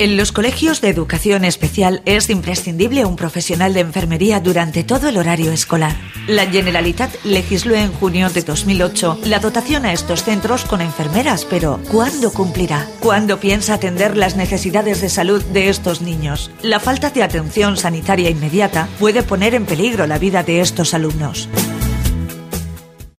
En los colegios de educación especial es imprescindible un profesional de enfermería durante todo el horario escolar. La Generalitat legisló en junio de 2008 la dotación a estos centros con enfermeras, pero ¿cuándo cumplirá? ¿Cuándo piensa atender las necesidades de salud de estos niños? La falta de atención sanitaria inmediata puede poner en peligro la vida de estos alumnos.